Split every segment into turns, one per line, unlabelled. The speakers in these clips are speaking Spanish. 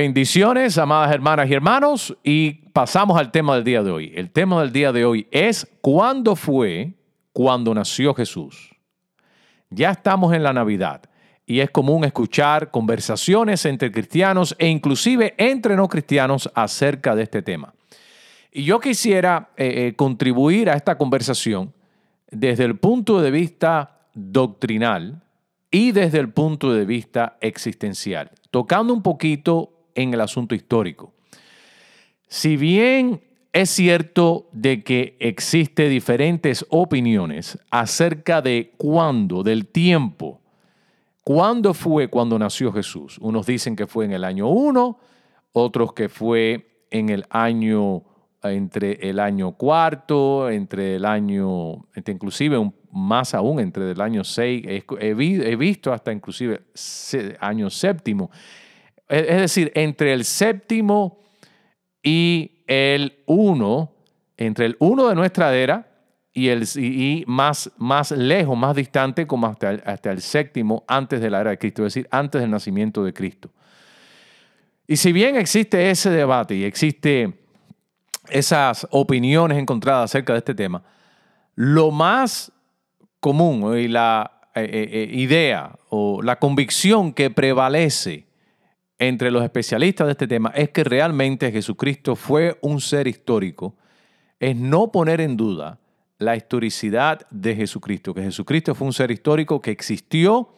Bendiciones, amadas hermanas y hermanos, y pasamos al tema del día de hoy. El tema del día de hoy es ¿cuándo fue cuando nació Jesús? Ya estamos en la Navidad y es común escuchar conversaciones entre cristianos e inclusive entre no cristianos acerca de este tema. Y yo quisiera eh, eh, contribuir a esta conversación desde el punto de vista doctrinal y desde el punto de vista existencial, tocando un poquito en el asunto histórico. Si bien es cierto de que existe diferentes opiniones acerca de cuándo, del tiempo, cuándo fue cuando nació Jesús. Unos dicen que fue en el año 1, otros que fue en el año entre el año cuarto, entre el año, inclusive más aún entre el año 6, he, visto hasta inclusive año séptimo. Es decir, entre el séptimo y el uno, entre el uno de nuestra era y, el, y más, más lejos, más distante, como hasta el, hasta el séptimo antes de la era de Cristo, es decir, antes del nacimiento de Cristo. Y si bien existe ese debate y existe esas opiniones encontradas acerca de este tema, lo más común y la eh, eh, eh, idea o la convicción que prevalece entre los especialistas de este tema es que realmente Jesucristo fue un ser histórico, es no poner en duda la historicidad de Jesucristo, que Jesucristo fue un ser histórico que existió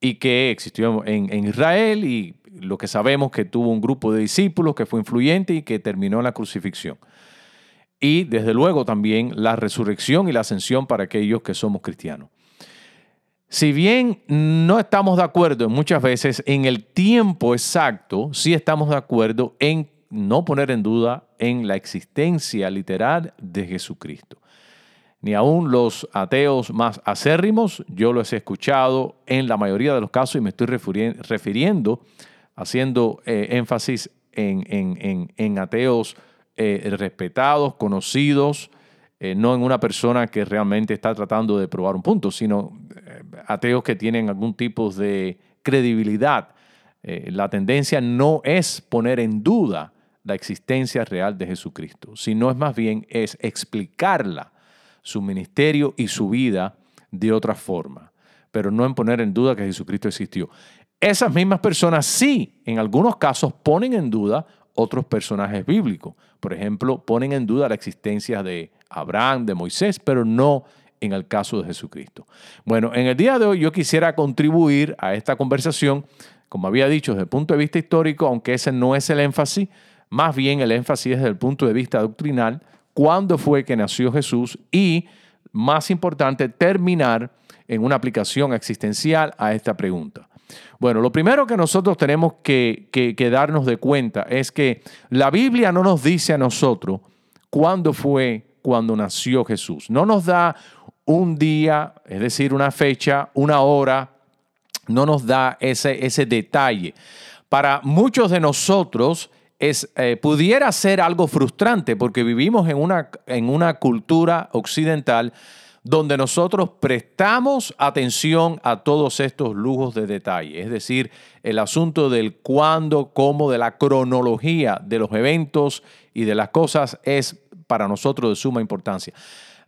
y que existió en, Israel y lo que sabemos que tuvo un grupo de discípulos que fue influyente y que terminó en la crucifixión. Y desde luego también la resurrección y la ascensión para aquellos que somos cristianos. Si bien no estamos de acuerdo muchas veces en el tiempo exacto, sí estamos de acuerdo en no poner en duda en la existencia literal de Jesucristo. Ni aún los ateos más acérrimos, yo los he escuchado en la mayoría de los casos y me estoy refiriendo, haciendo eh, énfasis en, ateos eh, respetados, conocidos, eh, no en una persona que realmente está tratando de probar un punto, sino eh, ateos que tienen algún tipo de credibilidad. Eh, la tendencia no es poner en duda la existencia real de Jesucristo, sino es más bien es explicarla, su ministerio y su vida de otra forma, pero no en poner en duda que Jesucristo existió. Esas mismas personas sí, en algunos casos, ponen en duda otros personajes bíblicos. Por ejemplo, ponen en duda la existencia de Abraham, de Moisés, pero no en el caso de Jesucristo. Bueno, en el día de hoy yo quisiera contribuir a esta conversación, como había dicho, desde el punto de vista histórico, aunque ese no es el énfasis, más bien el énfasis es desde el punto de vista doctrinal, cuándo fue que nació Jesús y, más importante, terminar en una aplicación existencial a esta pregunta. Bueno, lo primero que nosotros tenemos que, darnos de cuenta es que la Biblia no nos dice a nosotros cuándo fue cuando nació Jesús. No nos da un día, es decir, una fecha, una hora, no nos da ese, detalle. Para muchos de nosotros eh, pudiera ser algo frustrante porque vivimos en una cultura occidental donde nosotros prestamos atención a todos estos lujos de detalle, es decir, el asunto del cuándo, cómo, de la cronología de los eventos y de las cosas es para nosotros de suma importancia.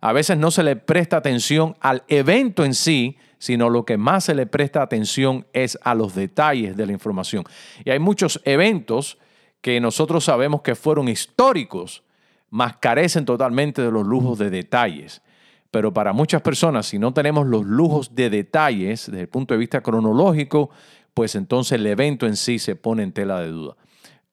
A veces no se le presta atención al evento en sí, sino lo que más se le presta atención es a los detalles de la información. Y hay muchos eventos que nosotros sabemos que fueron históricos, mas carecen totalmente de los lujos de detalles. Pero para muchas personas, si no tenemos los lujos de detalles desde el punto de vista cronológico, pues entonces el evento en sí se pone en tela de duda.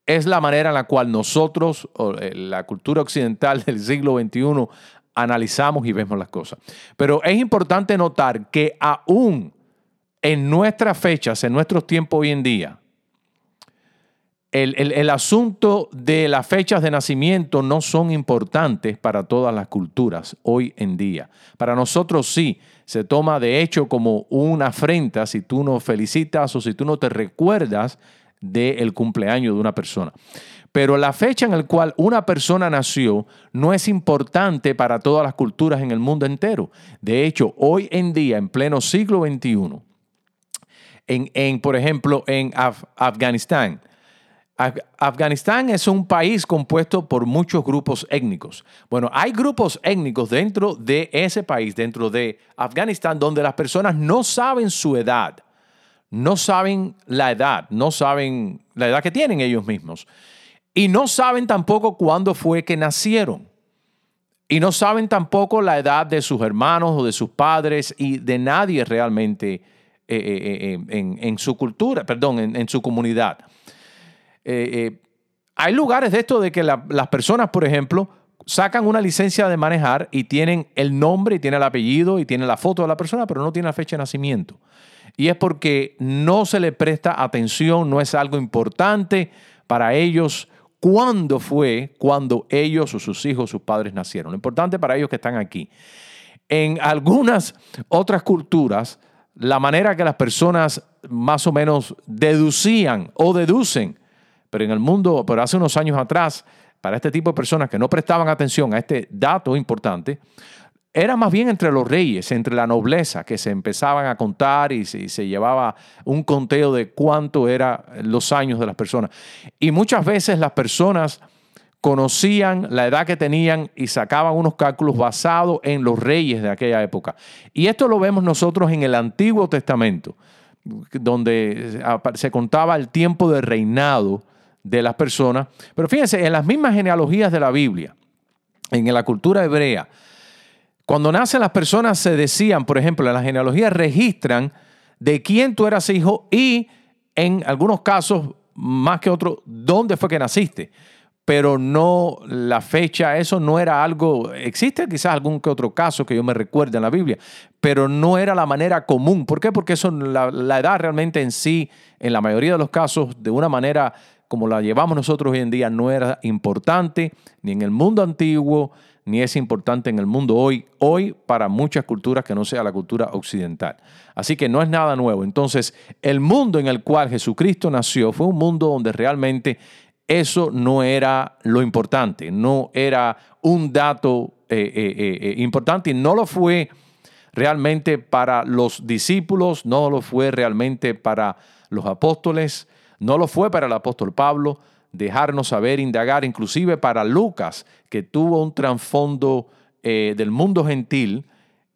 Es la manera en la cual nosotros, eh, la cultura occidental del siglo XXI, analizamos y vemos las cosas. Pero es importante notar que aún en nuestras fechas, en nuestros tiempos hoy en día, el, asunto de las fechas de nacimiento no son importantes para todas las culturas hoy en día. Para nosotros sí, se toma de hecho como una afrenta si tú no felicitas o si tú no te recuerdas del cumpleaños de una persona. Pero la fecha en la cual una persona nació no es importante para todas las culturas en el mundo entero. De hecho, hoy en día, en pleno siglo XXI, en, por ejemplo, en Afganistán, Afganistán es un país compuesto por muchos grupos étnicos. Bueno, hay grupos étnicos dentro de ese país, dentro de Afganistán, donde las personas no saben su edad, no saben la edad, no saben la edad que tienen ellos mismos. Y no saben tampoco cuándo fue que nacieron. Y no saben tampoco la edad de sus hermanos o de sus padres y de nadie realmente eh, eh, eh, en, su cultura, perdón, en su comunidad. Eh, eh, hay lugares de esto de que las personas, por ejemplo, sacan una licencia de manejar y tienen el nombre y tienen el apellido y tienen la foto de la persona, pero no tienen la fecha de nacimiento. Y es porque no se le presta atención, no es algo importante para ellos cuándo fue cuando ellos o sus hijos, sus padres nacieron. Lo importante para ellos que están aquí. En algunas otras culturas, la manera que las personas más o menos deducían o deducen pero en el mundo, pero hace unos años atrás, para este tipo de personas que no prestaban atención a este dato importante, era más bien entre los reyes, entre la nobleza, que se empezaban a contar y se, llevaba un conteo de cuánto eran los años de las personas. Y muchas veces las personas conocían la edad que tenían y sacaban unos cálculos basados en los reyes de aquella época. Y esto lo vemos nosotros en el Antiguo Testamento, donde se contaba el tiempo de reinado de las personas. Pero fíjense, en las mismas genealogías de la Biblia, en la cultura hebrea, cuando nacen las personas se decían, por ejemplo, en las genealogías registran de quién tú eras hijo y en algunos casos, más que otros, dónde fue que naciste. Pero no la fecha, eso no era algo, existe quizás algún que otro caso que yo me recuerde en la Biblia, pero no era la manera común. ¿Por qué? Porque eso, la, la edad realmente en sí, en la mayoría de los casos, de una manera como la llevamos nosotros hoy en día no era importante ni en el mundo antiguo, ni es importante en el mundo hoy, hoy para muchas culturas que no sea la cultura occidental. Así que no es nada nuevo. Entonces, el mundo en el cual Jesucristo nació fue un mundo donde realmente eso no era lo importante, no era un dato eh, eh, eh, importante y no lo fue realmente para los discípulos, no lo fue realmente para los apóstoles, no lo fue para el apóstol Pablo dejarnos saber, indagar, inclusive para Lucas, que tuvo un trasfondo eh, del mundo gentil,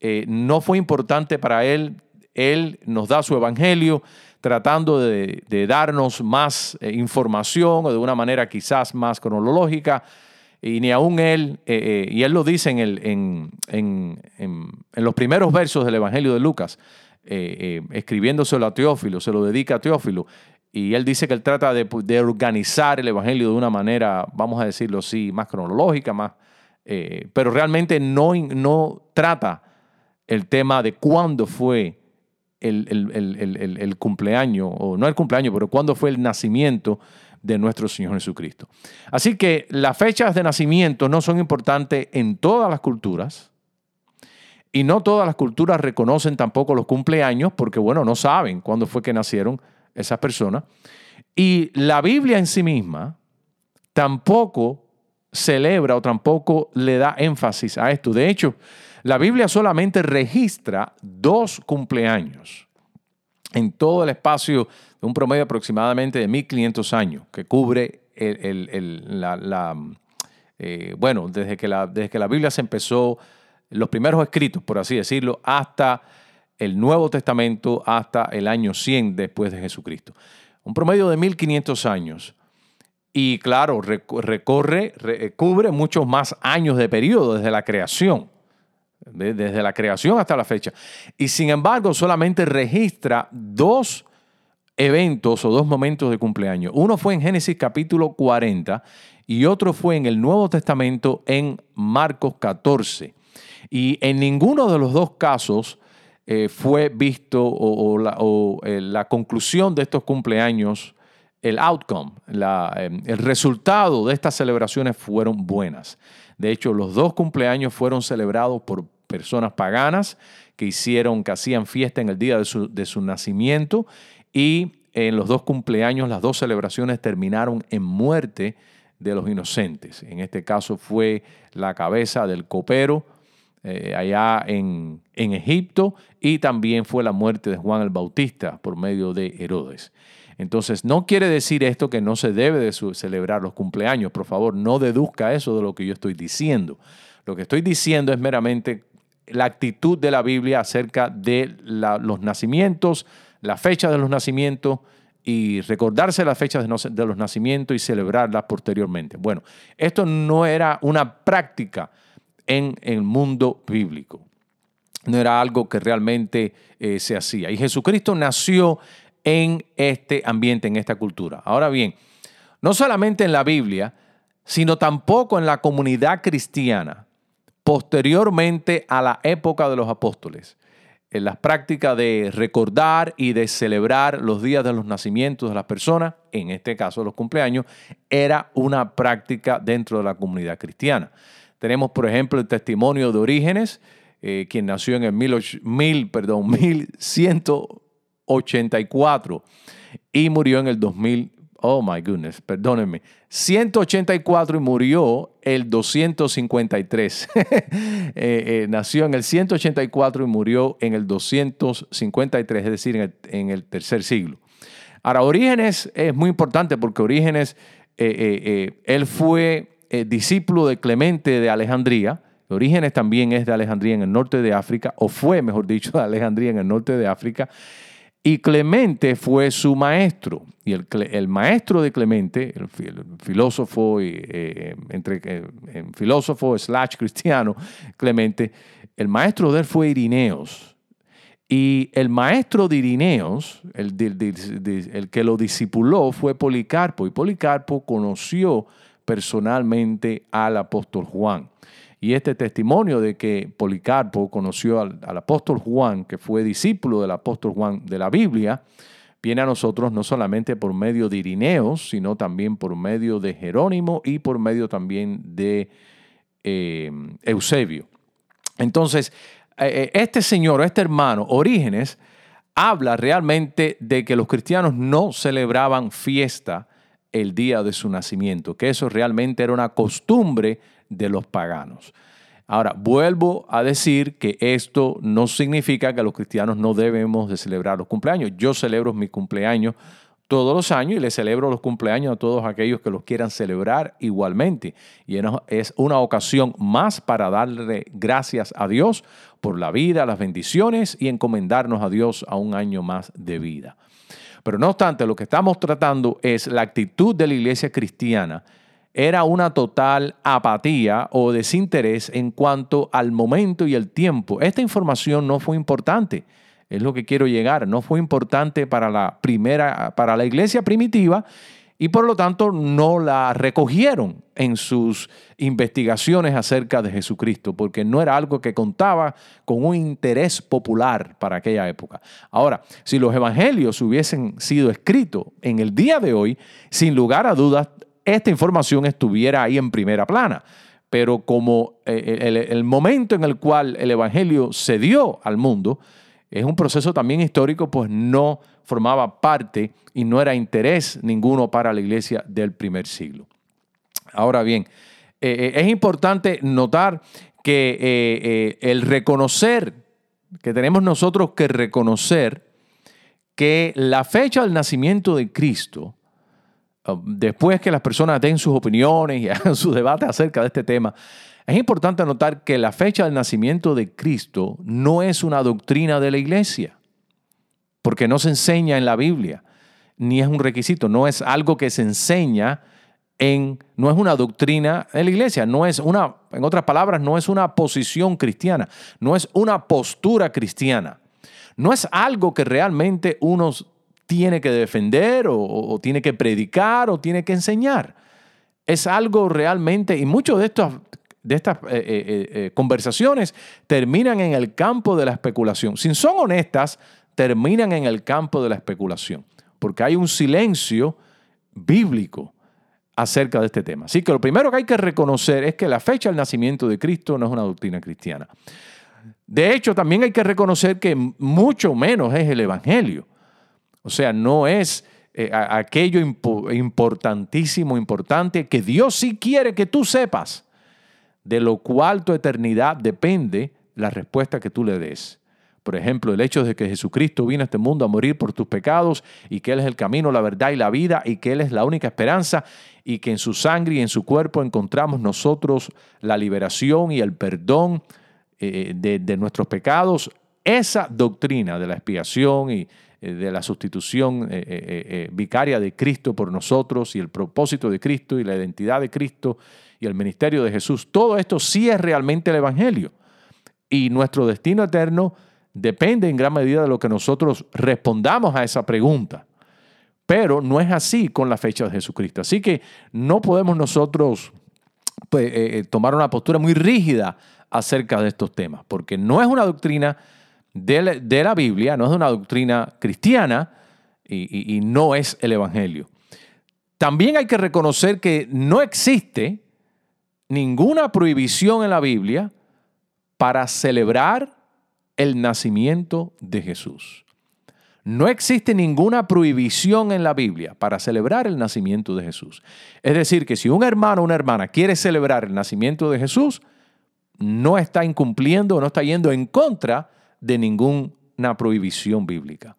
eh, no fue importante para él. Él nos da su evangelio tratando de, darnos más eh, información o de una manera quizás más cronológica. Y ni aún él, y él lo dice en, en, los primeros versos del Evangelio de Lucas, escribiéndoselo a Teófilo, se lo dedica a Teófilo. Y él dice que él trata de, organizar el Evangelio de una manera, vamos a decirlo así, más cronológica, más, eh, pero realmente no, no trata el tema de cuándo fue el, el, cumpleaños, o no el cumpleaños, pero cuándo fue el nacimiento de nuestro Señor Jesucristo. Así que las fechas de nacimiento no son importantes en todas las culturas, y no todas las culturas reconocen tampoco los cumpleaños, porque bueno, no saben cuándo fue que nacieron esas personas. Y la Biblia en sí misma tampoco celebra o tampoco le da énfasis a esto. De hecho, la Biblia solamente registra dos cumpleaños en todo el espacio de un promedio aproximadamente de 1500 años, que cubre el, la, eh, bueno, desde que, la, desde que la Biblia se empezó, los primeros escritos, por así decirlo, hasta el Nuevo Testamento hasta el año 100 después de Jesucristo. Un promedio de 1500 años. Y claro, recorre, cubre muchos más años de periodo desde la creación, desde la creación hasta la fecha. Y sin embargo, solamente registra dos eventos o dos momentos de cumpleaños. Uno fue en Génesis capítulo 40 y otro fue en el Nuevo Testamento en Marcos 14. Y en ninguno de los dos casos eh, fue visto o, eh, la, conclusión de estos cumpleaños, el outcome, em, el resultado de estas celebraciones fueron buenas. De hecho, los dos cumpleaños fueron celebrados por personas paganas que hicieron, que hacían fiesta en el día de su, de su nacimiento y en los dos cumpleaños las dos celebraciones terminaron en muerte de los inocentes. En este caso fue la cabeza del copero eh, allá en, Egipto y también fue la muerte de Juan el Bautista por medio de Herodes. Entonces, no quiere decir esto que no se debe de celebrar los cumpleaños. Por favor, no deduzca eso de lo que yo estoy diciendo. Lo que estoy diciendo es meramente la actitud de la Biblia acerca de los nacimientos, la fecha de los nacimientos y recordarse las fechas de los nacimientos y celebrarlas posteriormente. Bueno, esto no era una práctica en el mundo bíblico. No era algo que realmente eh, se hacía. Y Jesucristo nació en este ambiente, en esta cultura. Ahora bien, no solamente en la Biblia, sino tampoco en la comunidad cristiana, posteriormente a la época de los apóstoles. En las prácticas de recordar y de celebrar los días de los nacimientos de las personas, en este caso los cumpleaños, era una práctica dentro de la comunidad cristiana. Tenemos, por ejemplo, el testimonio de Orígenes, eh, quien nació en el mil, perdón, 1184 y murió en el 2000. Oh my goodness, perdónenme. 184 y murió el 253. Eh, eh, nació en el 184 y murió en el 253, es decir, en el tercer siglo. Ahora, Orígenes es muy importante porque Orígenes, él fue eh, discípulo de Clemente de Alejandría. Orígenes también es de Alejandría en el norte de África, o fue, mejor dicho, de Alejandría en el norte de África. Y Clemente fue su maestro. Y el, maestro de Clemente, el, filósofo, y, eh, entre, eh, filósofo slash cristiano, Clemente, el maestro de él fue Irineos. Y el maestro de Irineos, el, el que lo discipuló, fue Policarpo. Y Policarpo conoció personalmente al apóstol Juan. Y este testimonio de que Policarpo conoció al, apóstol Juan, que fue discípulo del apóstol Juan de la Biblia, viene a nosotros no solamente por medio de Irineos, sino también por medio de Jerónimo y por medio también de eh, Eusebio. Entonces, eh, eh, este señor, este hermano, Orígenes, habla realmente de que los cristianos no celebraban fiesta el día de su nacimiento, que eso realmente era una costumbre de los paganos. Ahora, vuelvo a decir que esto no significa que los cristianos no debemos de celebrar los cumpleaños. Yo celebro mi cumpleaños todos los años y le celebro los cumpleaños a todos aquellos que los quieran celebrar igualmente. Y es una ocasión más para darle gracias a Dios por la vida, las bendiciones y encomendarnos a Dios a un año más de vida. Pero no obstante, lo que estamos tratando es la actitud de la iglesia cristiana. Era una total apatía o desinterés en cuanto al momento y el tiempo. Esta información no fue importante. Es lo que quiero llegar. No fue importante para la primera, para la iglesia primitiva y por lo tanto no la recogieron en sus investigaciones acerca de Jesucristo, porque no era algo que contaba con un interés popular para aquella época. Ahora, si los evangelios hubiesen sido escritos en el día de hoy, sin lugar a dudas, esta información estuviera ahí en primera plana. Pero como eh, el, el momento en el cual el evangelio se dio al mundo, es un proceso también histórico, pues no formaba parte y no era interés ninguno para la iglesia del primer siglo. Ahora bien, eh, eh, es importante notar que eh, el reconocer, que tenemos nosotros que reconocer que la fecha del nacimiento de Cristo, después que las personas den sus opiniones y hagan sus debates acerca de este tema, Es importante notar que la fecha del nacimiento de Cristo no es una doctrina de la iglesia, porque no se enseña en la Biblia, ni es un requisito, no es algo que se enseña en, no es una doctrina de la iglesia, no es una, en otras palabras, no es una posición cristiana, no es una postura cristiana, no es algo que realmente uno tiene que defender o, tiene que predicar o tiene que enseñar. Es algo realmente, y muchos de estos de estas eh, eh, eh, conversaciones terminan en el campo de la especulación. Si son honestas, terminan en el campo de la especulación, porque hay un silencio bíblico acerca de este tema. Así que lo primero que hay que reconocer es que la fecha del nacimiento de Cristo no es una doctrina cristiana. De hecho, también hay que reconocer que mucho menos es el Evangelio. O sea, no es aquello importantísimo, importante, que Dios sí quiere que tú sepas de lo cual tu eternidad depende la respuesta que tú le des. Por ejemplo, el hecho de que Jesucristo vino a este mundo a morir por tus pecados y que Él es el camino, la verdad y la vida y que Él es la única esperanza y que en su sangre y en su cuerpo encontramos nosotros la liberación y el perdón eh, de, nuestros pecados. Esa doctrina de la expiación y eh, de la sustitución eh, vicaria de Cristo por nosotros y el propósito de Cristo y la identidad de Cristo y el ministerio de Jesús. Todo esto sí es realmente el Evangelio. Y nuestro destino eterno depende en gran medida de lo que nosotros respondamos a esa pregunta. Pero no es así con la fecha de Jesucristo. Así que no podemos nosotros pues, eh, eh, tomar una postura muy rígida acerca de estos temas, porque no es una doctrina de la, Biblia, no es una doctrina cristiana y no es el Evangelio. También hay que reconocer que no existe ninguna prohibición en la Biblia para celebrar el nacimiento de Jesús. No existe ninguna prohibición en la Biblia para celebrar el nacimiento de Jesús. Es decir, que si un hermano o una hermana quiere celebrar el nacimiento de Jesús, no está incumpliendo o no está yendo en contra de ninguna prohibición bíblica.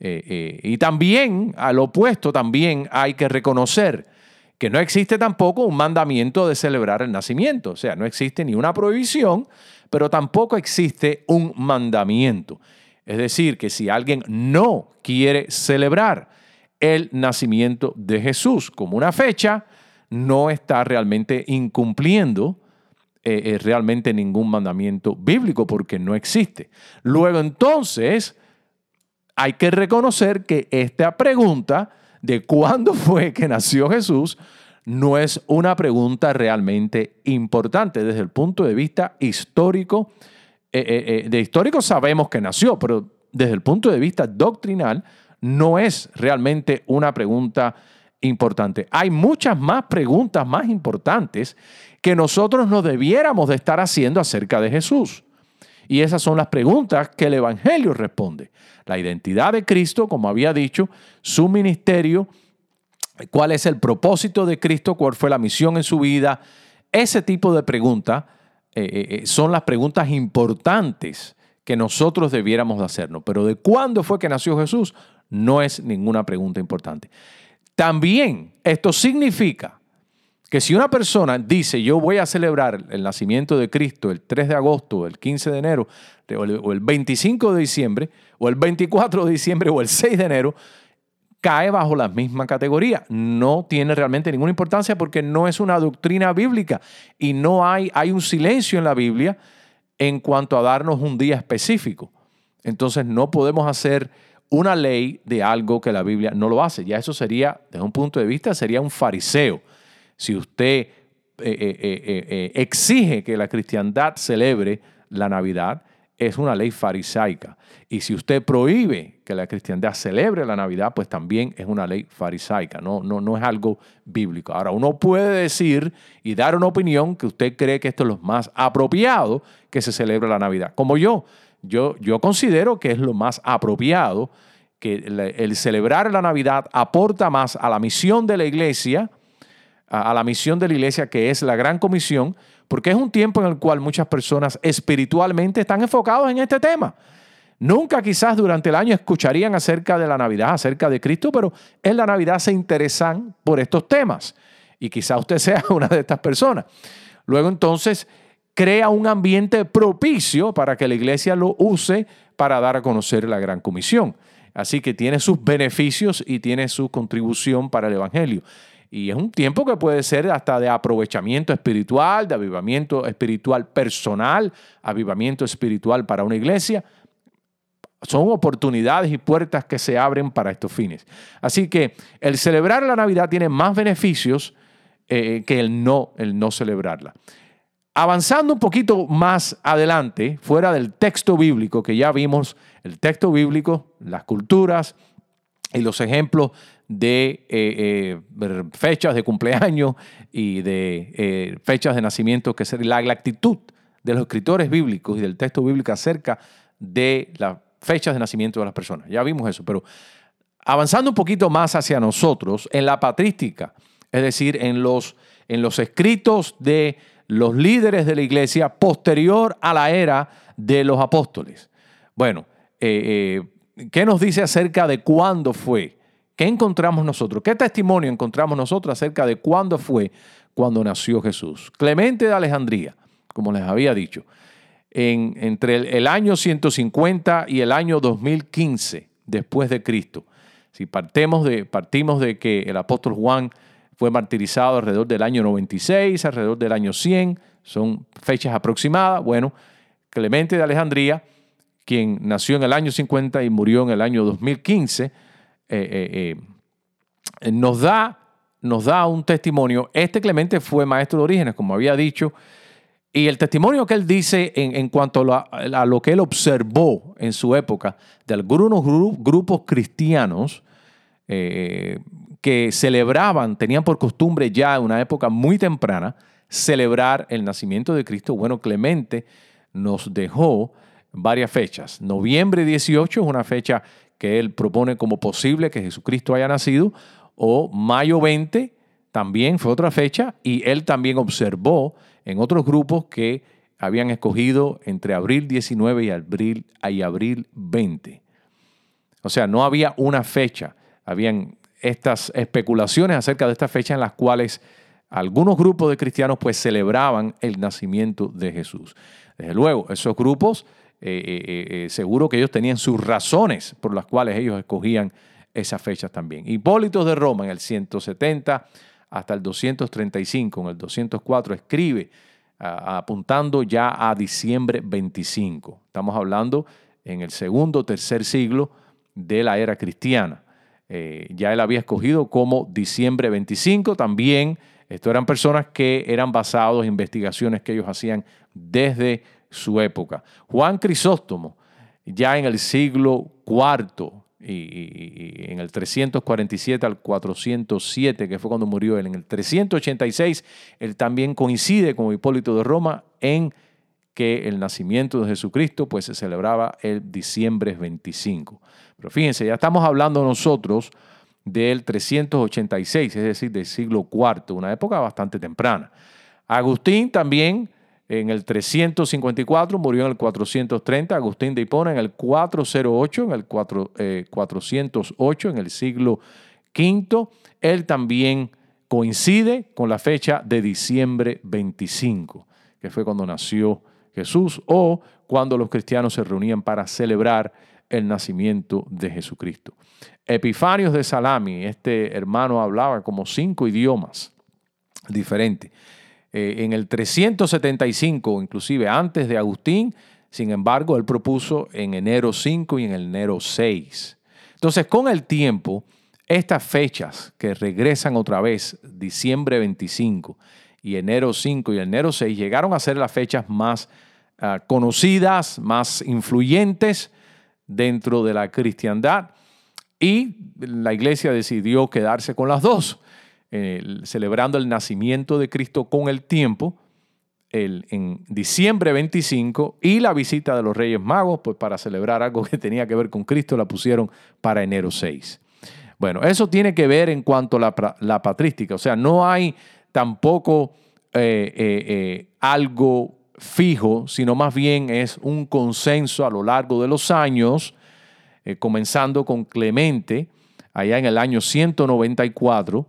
Eh, eh, y también, al opuesto, también hay que reconocer que no existe tampoco un mandamiento de celebrar el nacimiento, o sea, no existe ni una prohibición, pero tampoco existe un mandamiento. Es decir, que si alguien no quiere celebrar el nacimiento de Jesús como una fecha, no está realmente incumpliendo eh, eh, realmente ningún mandamiento bíblico porque no existe. Luego entonces hay que reconocer que esta pregunta de cuándo fue que nació Jesús no es una pregunta realmente importante desde el punto de vista histórico. Eh, eh, eh, de histórico sabemos que nació, pero desde el punto de vista doctrinal no es realmente una pregunta importante. Hay muchas más preguntas más importantes que nosotros nos debiéramos de estar haciendo acerca de Jesús. Y esas son las preguntas que el Evangelio responde. La identidad de Cristo, como había dicho, su ministerio, cuál es el propósito de Cristo, cuál fue la misión en su vida. Ese tipo de preguntas eh, eh, eh, son las preguntas importantes que nosotros debiéramos de hacernos. Pero de cuándo fue que nació Jesús no es ninguna pregunta importante. También esto significa que si una persona dice yo voy a celebrar el nacimiento de Cristo el 3 de agosto, el 15 de enero, o el 25 de diciembre, o el 24 de diciembre, o el 6 de enero, cae bajo la misma categoría. No tiene realmente ninguna importancia porque no es una doctrina bíblica y no hay, hay un silencio en la Biblia en cuanto a darnos un día específico. Entonces no podemos hacer una ley de algo que la Biblia no lo hace. Ya eso sería, desde un punto de vista, sería un fariseo si usted eh, eh, eh, exige que la cristiandad celebre la Navidad, es una ley farisaica. Y si usted prohíbe que la cristiandad celebre la Navidad, pues también es una ley farisaica, no, no, no es algo bíblico. Ahora, uno puede decir y dar una opinión que usted cree que esto es lo más apropiado que se celebre la Navidad. Como yo, yo, yo considero que es lo más apropiado, que el celebrar la Navidad aporta más a la misión de la iglesia, a, la misión de la iglesia, que es la gran comisión, porque es un tiempo en el cual muchas personas espiritualmente están enfocados en este tema. Nunca quizás durante el año escucharían acerca de la Navidad, acerca de Cristo, pero en la Navidad se interesan por estos temas. Y quizás usted sea una de estas personas. luego entonces crea un ambiente propicio para que la iglesia lo use para dar a conocer la gran comisión. Así que tiene sus beneficios y tiene su contribución para el Evangelio. Y es un tiempo que puede ser hasta de aprovechamiento espiritual, de avivamiento espiritual personal, avivamiento espiritual para una iglesia. Son oportunidades y puertas que se abren para estos fines. Así que el celebrar la Navidad tiene más beneficios eh, que el no, el no celebrarla. Avanzando un poquito más adelante, fuera del texto bíblico que ya vimos, el texto bíblico, las culturas y los ejemplos de eh, eh, fechas de cumpleaños y de eh, fechas de nacimiento, que es la, actitud de los escritores bíblicos y del texto bíblico acerca de las fechas de nacimiento de las personas. Ya vimos eso, pero avanzando un poquito más hacia nosotros, en la patrística, es decir, en los, en los escritos de los líderes de la iglesia posterior a la era de los apóstoles. Bueno, ¿qué nos dice acerca de cuándo fue? ¿Qué encontramos nosotros? ¿Qué testimonio encontramos nosotros acerca de cuándo fue cuando nació Jesús? Clemente de Alejandría, como les había dicho, en, entre el, año 150 y el año 2015 después de Cristo. Si partimos de, partimos de que el apóstol Juan fue martirizado alrededor del año 96, alrededor del año 100, son fechas aproximadas. Bueno, Clemente de Alejandría, quien nació en el año 50 y murió en el año 2015, eh, eh, eh, nos, da, nos da un testimonio. Este Clemente fue maestro de orígenes, como había dicho, y el testimonio que él dice en, cuanto a, lo que él observó en su época de algunos grupos cristianos que celebraban, tenían por costumbre ya en una época muy temprana, celebrar el nacimiento de Cristo. Bueno, Clemente nos dejó varias fechas. Noviembre 18 es una fecha que él propone como posible que Jesucristo haya nacido, o mayo 20 también fue otra fecha, y él también observó en otros grupos que habían escogido entre abril 19 y abril, y abril 20. O sea, no había una fecha, habían estas especulaciones acerca de esta fecha en las cuales algunos grupos de cristianos pues celebraban el nacimiento de Jesús. Desde luego, esos grupos eh, eh, eh, seguro que ellos tenían sus razones por las cuales ellos escogían esas fechas también. Hipólito de Roma en el 170 hasta el 235, en el 204 escribe apuntando ya a diciembre 25. Estamos hablando en el segundo tercer siglo de la era cristiana. ya él había escogido como diciembre 25 también. Esto eran personas que eran basados en investigaciones que ellos hacían desde su época. Juan Crisóstomo, ya en el siglo IV y, en el 347 al 407, que fue cuando murió él, en el 386, él también coincide con Hipólito de Roma en que el nacimiento de Jesucristo pues se celebraba el diciembre 25. Pero fíjense, ya estamos hablando nosotros del 386, es decir, del siglo IV, una época bastante temprana. Agustín también en el 354, murió en el 430, Agustín de Hipona en el 408, en el 408, eh, en el siglo V. Él también coincide con la fecha de diciembre 25, que fue cuando nació Jesús o cuando los cristianos se reunían para celebrar el nacimiento de Jesucristo. Epifanios de Salami, este hermano hablaba como cinco idiomas diferentes. Eh, en el 375, inclusive antes de Agustín, sin embargo, él propuso en enero 5 y en enero 6. Entonces, con el tiempo, estas fechas que regresan otra vez, diciembre 25 y enero 5 y enero 6, llegaron a ser las fechas más ah, conocidas, más influyentes dentro de la cristiandad y la iglesia decidió quedarse con las dos celebrando el nacimiento de Cristo con el tiempo, el, en diciembre 25, y la visita de los Reyes Magos, pues para celebrar algo que tenía que ver con Cristo, la pusieron para enero 6. Bueno, eso tiene que ver en cuanto a la, patrística, o sea, no hay tampoco eh, eh, eh, algo fijo, sino más bien es un consenso a lo largo de los años, comenzando con Clemente, allá en el año 194,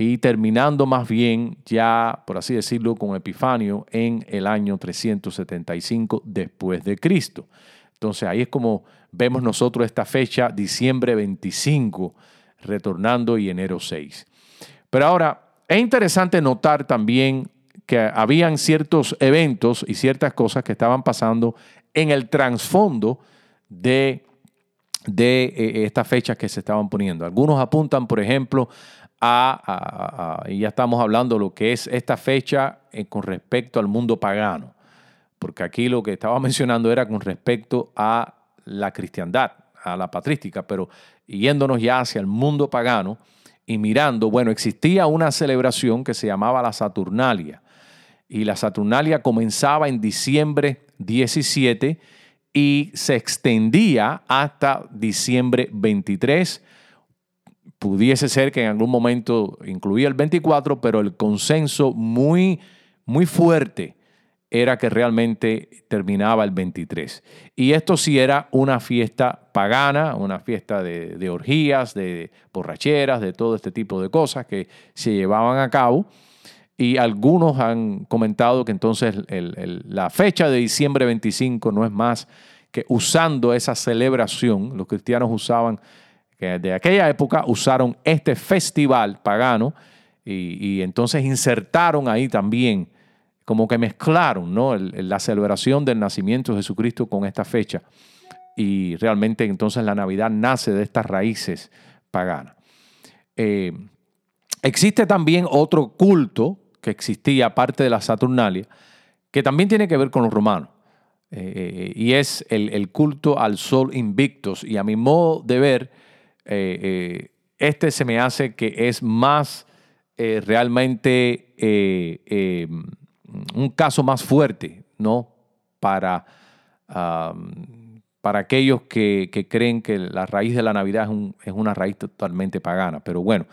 y terminando más bien ya, por así decirlo, con Epifanio en el año 375 después de Cristo. Entonces ahí es como vemos nosotros esta fecha, diciembre 25, retornando y enero 6. Pero ahora, es interesante notar también que habían ciertos eventos y ciertas cosas que estaban pasando en el trasfondo de, de eh, estas fechas que se estaban poniendo. Algunos apuntan, por ejemplo, y ya estamos hablando lo que es esta fecha eh, con respecto al mundo pagano, porque aquí lo que estaba mencionando era con respecto a la cristiandad, a la patrística, pero yéndonos ya hacia el mundo pagano y mirando, bueno, existía una celebración que se llamaba la Saturnalia, y la Saturnalia comenzaba en diciembre 17 y se extendía hasta diciembre 23 pudiese ser que en algún momento incluía el 24, pero el consenso muy, muy fuerte era que realmente terminaba el 23. Y esto sí era una fiesta pagana, una fiesta de, orgías, de borracheras, de todo este tipo de cosas que se llevaban a cabo. Y algunos han comentado que entonces la fecha de diciembre 25 no es más que usando esa celebración, los cristianos usaban que de aquella época usaron este festival pagano y, entonces insertaron ahí también, como que mezclaron ¿no? la celebración del nacimiento de Jesucristo con esta fecha. Y realmente entonces la Navidad nace de estas raíces paganas. Eh, existe también otro culto que existía aparte de la Saturnalia, que también tiene que ver con los romanos. Eh, eh, y es el, el, culto al sol invictus. Y a mi modo de ver, eh, eh, este se me hace que es más eh, realmente un caso más fuerte, ¿no? Para, para aquellos que, creen que la raíz de la Navidad es, una raíz totalmente pagana. Pero bueno,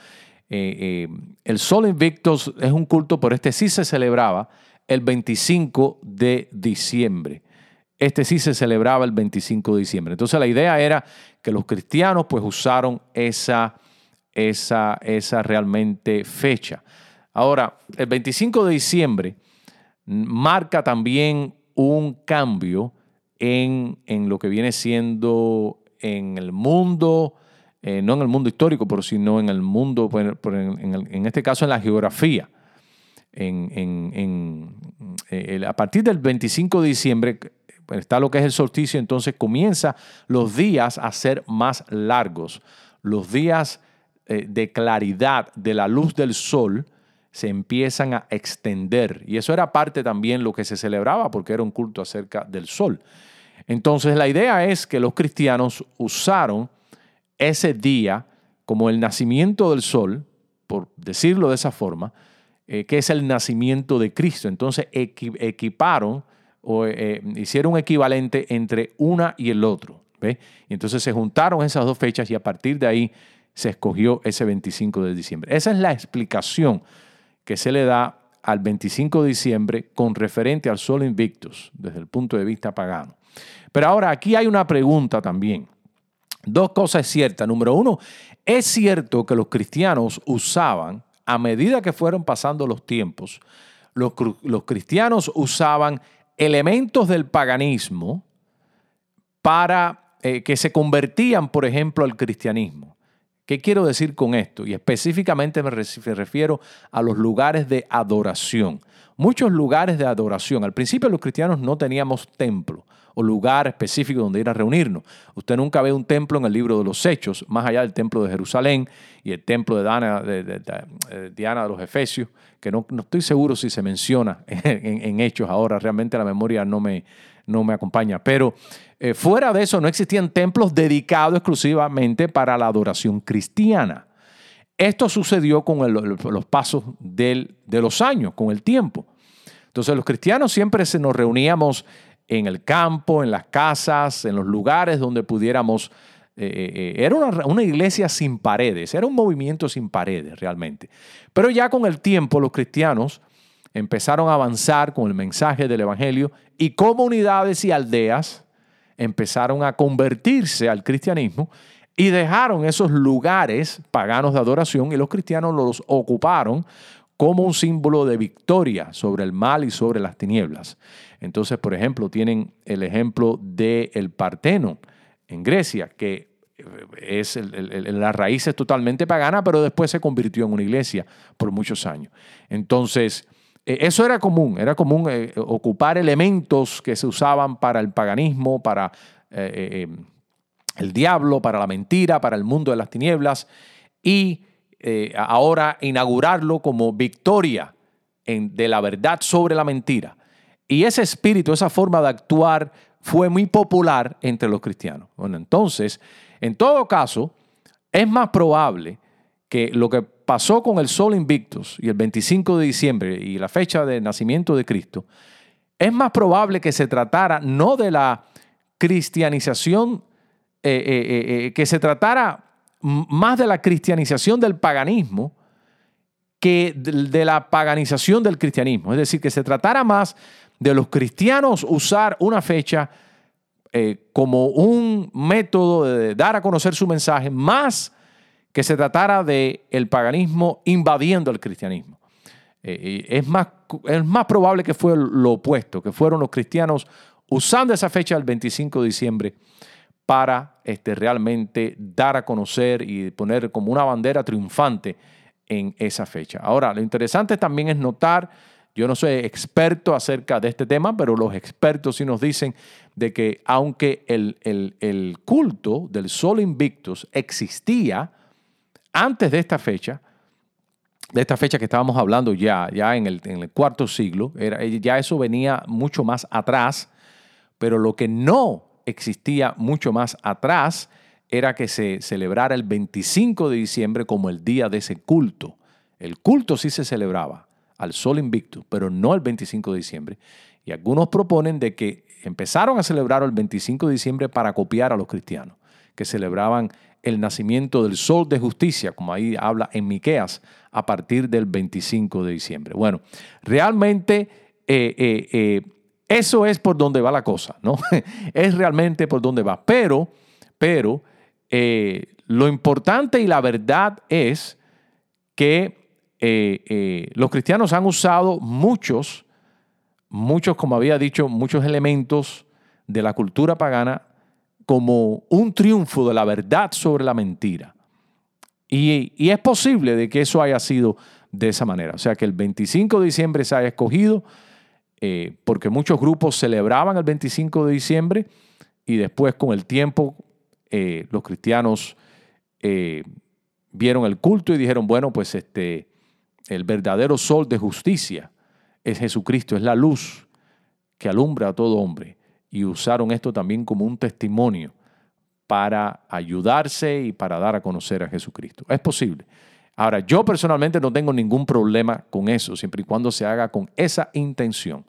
el Sol Invictus es un culto, pero este sí se celebraba el 25 de diciembre. Este sí se celebraba el 25 de diciembre. Entonces la idea era que los cristianos pues usaron esa, esa, esa realmente fecha. Ahora, el 25 de diciembre marca también un cambio en, lo que viene siendo en el mundo, eh, no en el mundo histórico, pero sino en el mundo, en, en este caso en la geografía. En, eh, a partir del 25 de diciembre está lo que es el solsticio, entonces comienza los días a ser más largos. Los días eh, de claridad de la luz del sol se empiezan a extender. Y eso era parte también lo que se celebraba porque era un culto acerca del sol. Entonces la idea es que los cristianos usaron ese día como el nacimiento del sol, por decirlo de esa forma, eh, que es el nacimiento de Cristo. Entonces equiparon o eh, hicieron un equivalente entre una y el otro. ¿ve? Y entonces se juntaron esas dos fechas y a partir de ahí se escogió ese 25 de diciembre. Esa es la explicación que se le da al 25 de diciembre con referente al Sol Invictus desde el punto de vista pagano. Pero ahora aquí hay una pregunta también. Dos cosas ciertas. Número uno, es cierto que los cristianos usaban, a medida que fueron pasando los tiempos, los, los cristianos usaban elementos del paganismo para eh, que se convertían, por ejemplo, al cristianismo. ¿Qué quiero decir con esto? Y específicamente me refiero a los lugares de adoración. Muchos lugares de adoración. Al principio los cristianos no teníamos templo o lugar específico donde ir a reunirnos. Usted nunca ve un templo en el libro de los Hechos, más allá del templo de Jerusalén y el templo de, Diana de, los Efesios, que no, estoy seguro si se menciona en, Hechos ahora, realmente la memoria no me, no me acompaña. Pero eh, fuera de eso no existían templos dedicados exclusivamente para la adoración cristiana. Esto sucedió con los pasos de los años, con el tiempo. Entonces los cristianos siempre se nos reuníamos en el campo, en las casas, en los lugares donde pudiéramos... Eh, eh, eh, era una, iglesia sin paredes, era un movimiento sin paredes realmente. Pero ya con el tiempo los cristianos empezaron a avanzar con el mensaje del Evangelio y comunidades y aldeas empezaron a convertirse al cristianismo y dejaron esos lugares paganos de adoración y los cristianos los ocuparon como un símbolo de victoria sobre el mal y sobre las tinieblas. Entonces, por ejemplo, tienen el ejemplo del el Parteno en Grecia, que es la raíz es totalmente pagana, pero después se convirtió en una iglesia por muchos años. Entonces, e, eso era común, era común eh, ocupar elementos que se usaban para el paganismo, para eh, eh, el diablo, para la mentira, para el mundo de las tinieblas, y ahora inaugurarlo como victoria de la verdad sobre la mentira. Y ese espíritu, esa forma de actuar fue muy popular entre los cristianos. Bueno, entonces, en todo caso, es más probable que lo que pasó con el Sol Invictus y el 25 de diciembre y la fecha de nacimiento de Cristo, es más probable que se tratara no de la cristianización, eh, eh, eh, que se tratara más de la cristianización del paganismo que de la paganización del cristianismo. Es decir, que se tratara más de los cristianos usar una fecha eh, como un método de dar a conocer su mensaje, más que se tratara de el paganismo invadiendo el cristianismo. Eh, es, más, es más probable que fue lo opuesto, que fueron los cristianos usando esa fecha del 25 de diciembre para este, realmente dar a conocer y poner como una bandera triunfante en esa fecha. Ahora, lo interesante también es notar yo no soy experto acerca de este tema, pero los expertos sí nos dicen de que aunque el, culto del Sol Invictus existía antes de esta fecha, de esta fecha que estábamos hablando ya, ya en el, en el cuarto siglo, era, ya eso venía mucho más atrás, pero lo que no existía mucho más atrás era que se celebrara el 25 de diciembre como el día de ese culto. El culto sí se celebraba, al sol invicto, pero no el 25 de diciembre. Y algunos proponen de que empezaron a celebrar el 25 de diciembre para copiar a los cristianos, que celebraban el nacimiento del sol de justicia, como ahí habla en Miqueas, a partir del 25 de diciembre. Bueno, realmente eh, eh, eh, eso es por donde va la cosa, ¿no? es realmente por donde va. Pero, pero, lo importante y la verdad es que eh, eh, los cristianos han usado muchos, muchos, como había dicho, muchos elementos de la cultura pagana como un triunfo de la verdad sobre la mentira. Y, es posible de que eso haya sido de esa manera. O sea, que el 25 de diciembre se haya escogido eh, porque muchos grupos celebraban el 25 de diciembre y después con el tiempo los cristianos vieron el culto y dijeron, bueno, pues este, el verdadero sol de justicia es Jesucristo, es la luz que alumbra a todo hombre. Y usaron esto también como un testimonio para ayudarse y para dar a conocer a Jesucristo. Es posible. Ahora, yo personalmente no tengo ningún problema con eso, siempre y cuando se haga con esa intención.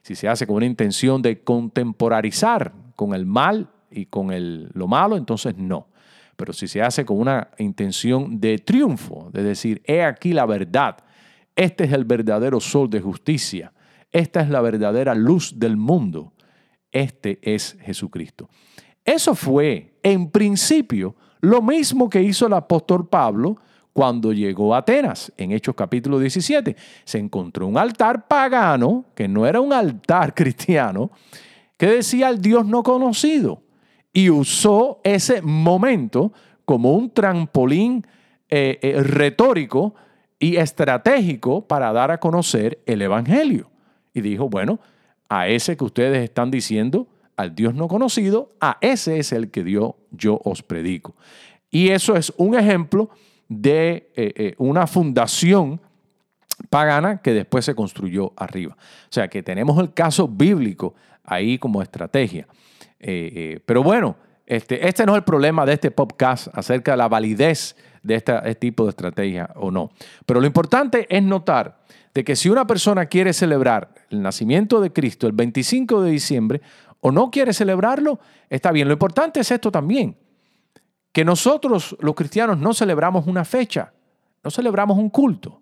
Si se hace con una intención de contemporarizar con el mal y con el, lo malo, entonces no. Pero si se hace con una intención de triunfo, de decir, he aquí la verdad, este es el verdadero sol de justicia, esta es la verdadera luz del mundo, este es Jesucristo. Eso fue, en principio, lo mismo que hizo el apóstol Pablo cuando llegó a Atenas, en Hechos capítulo 17. Se encontró un altar pagano, que no era un altar cristiano, que decía el Dios no conocido y usó ese momento como un trampolín eh, eh, retórico y estratégico para dar a conocer el Evangelio. Y dijo, bueno, a ese que ustedes están diciendo, al Dios no conocido, a ese es el que Dios yo os predico. Y eso es un ejemplo de eh, una fundación pagana que después se construyó arriba. O sea que tenemos el caso bíblico ahí como estrategia. Eh, eh, pero bueno, este, este no es el problema de este podcast acerca de la validez de este tipo de estrategia o no. Pero lo importante es notar de que si una persona quiere celebrar el nacimiento de Cristo el 25 de diciembre o no quiere celebrarlo, está bien. Lo importante es esto también, que nosotros los cristianos no celebramos una fecha, no celebramos un culto,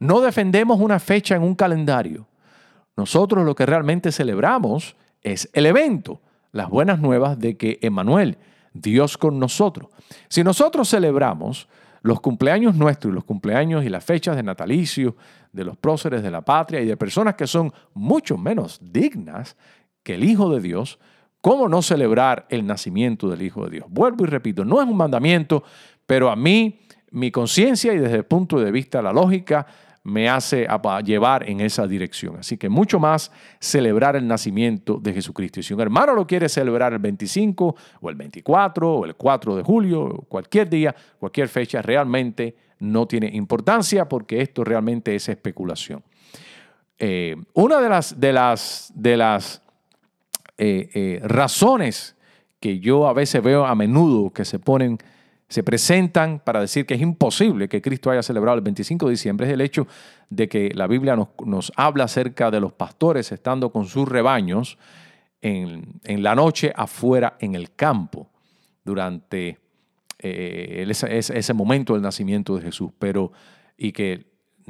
no defendemos una fecha en un calendario. Nosotros lo que realmente celebramos es el evento las buenas nuevas de que Emanuel, Dios con nosotros. Si nosotros celebramos los cumpleaños nuestros y los cumpleaños y las fechas de natalicio de los próceres de la patria y de personas que son mucho menos dignas que el Hijo de Dios, ¿cómo no celebrar el nacimiento del Hijo de Dios? Vuelvo y repito, no es un mandamiento, pero a mí, mi conciencia y desde el punto de vista de la lógica, me hace llevar en esa dirección. Así que mucho más celebrar el nacimiento de Jesucristo. Y si un hermano lo quiere celebrar el 25 o el 24 o el 4 de julio, cualquier día, cualquier fecha, realmente no tiene importancia porque esto realmente es especulación. Eh, una de las, de las, de las eh, eh, razones que yo a veces veo a menudo que se ponen se presentan para decir que es imposible que Cristo haya celebrado el 25 de diciembre es el hecho de que la Biblia nos, habla acerca de los pastores estando con sus rebaños en, la noche afuera en el campo durante eh, ese, momento del nacimiento de Jesús, pero y que